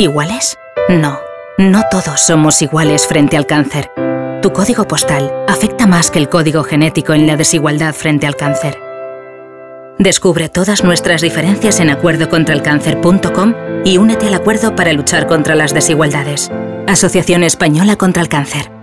¿Iguales? No, no todos somos iguales frente al cáncer. Tu código postal afecta más que el código genético en la desigualdad frente al cáncer. Descubre todas nuestras diferencias en acuerdocontralcáncer.com y únete al acuerdo para luchar contra las desigualdades. Asociación Española contra el Cáncer.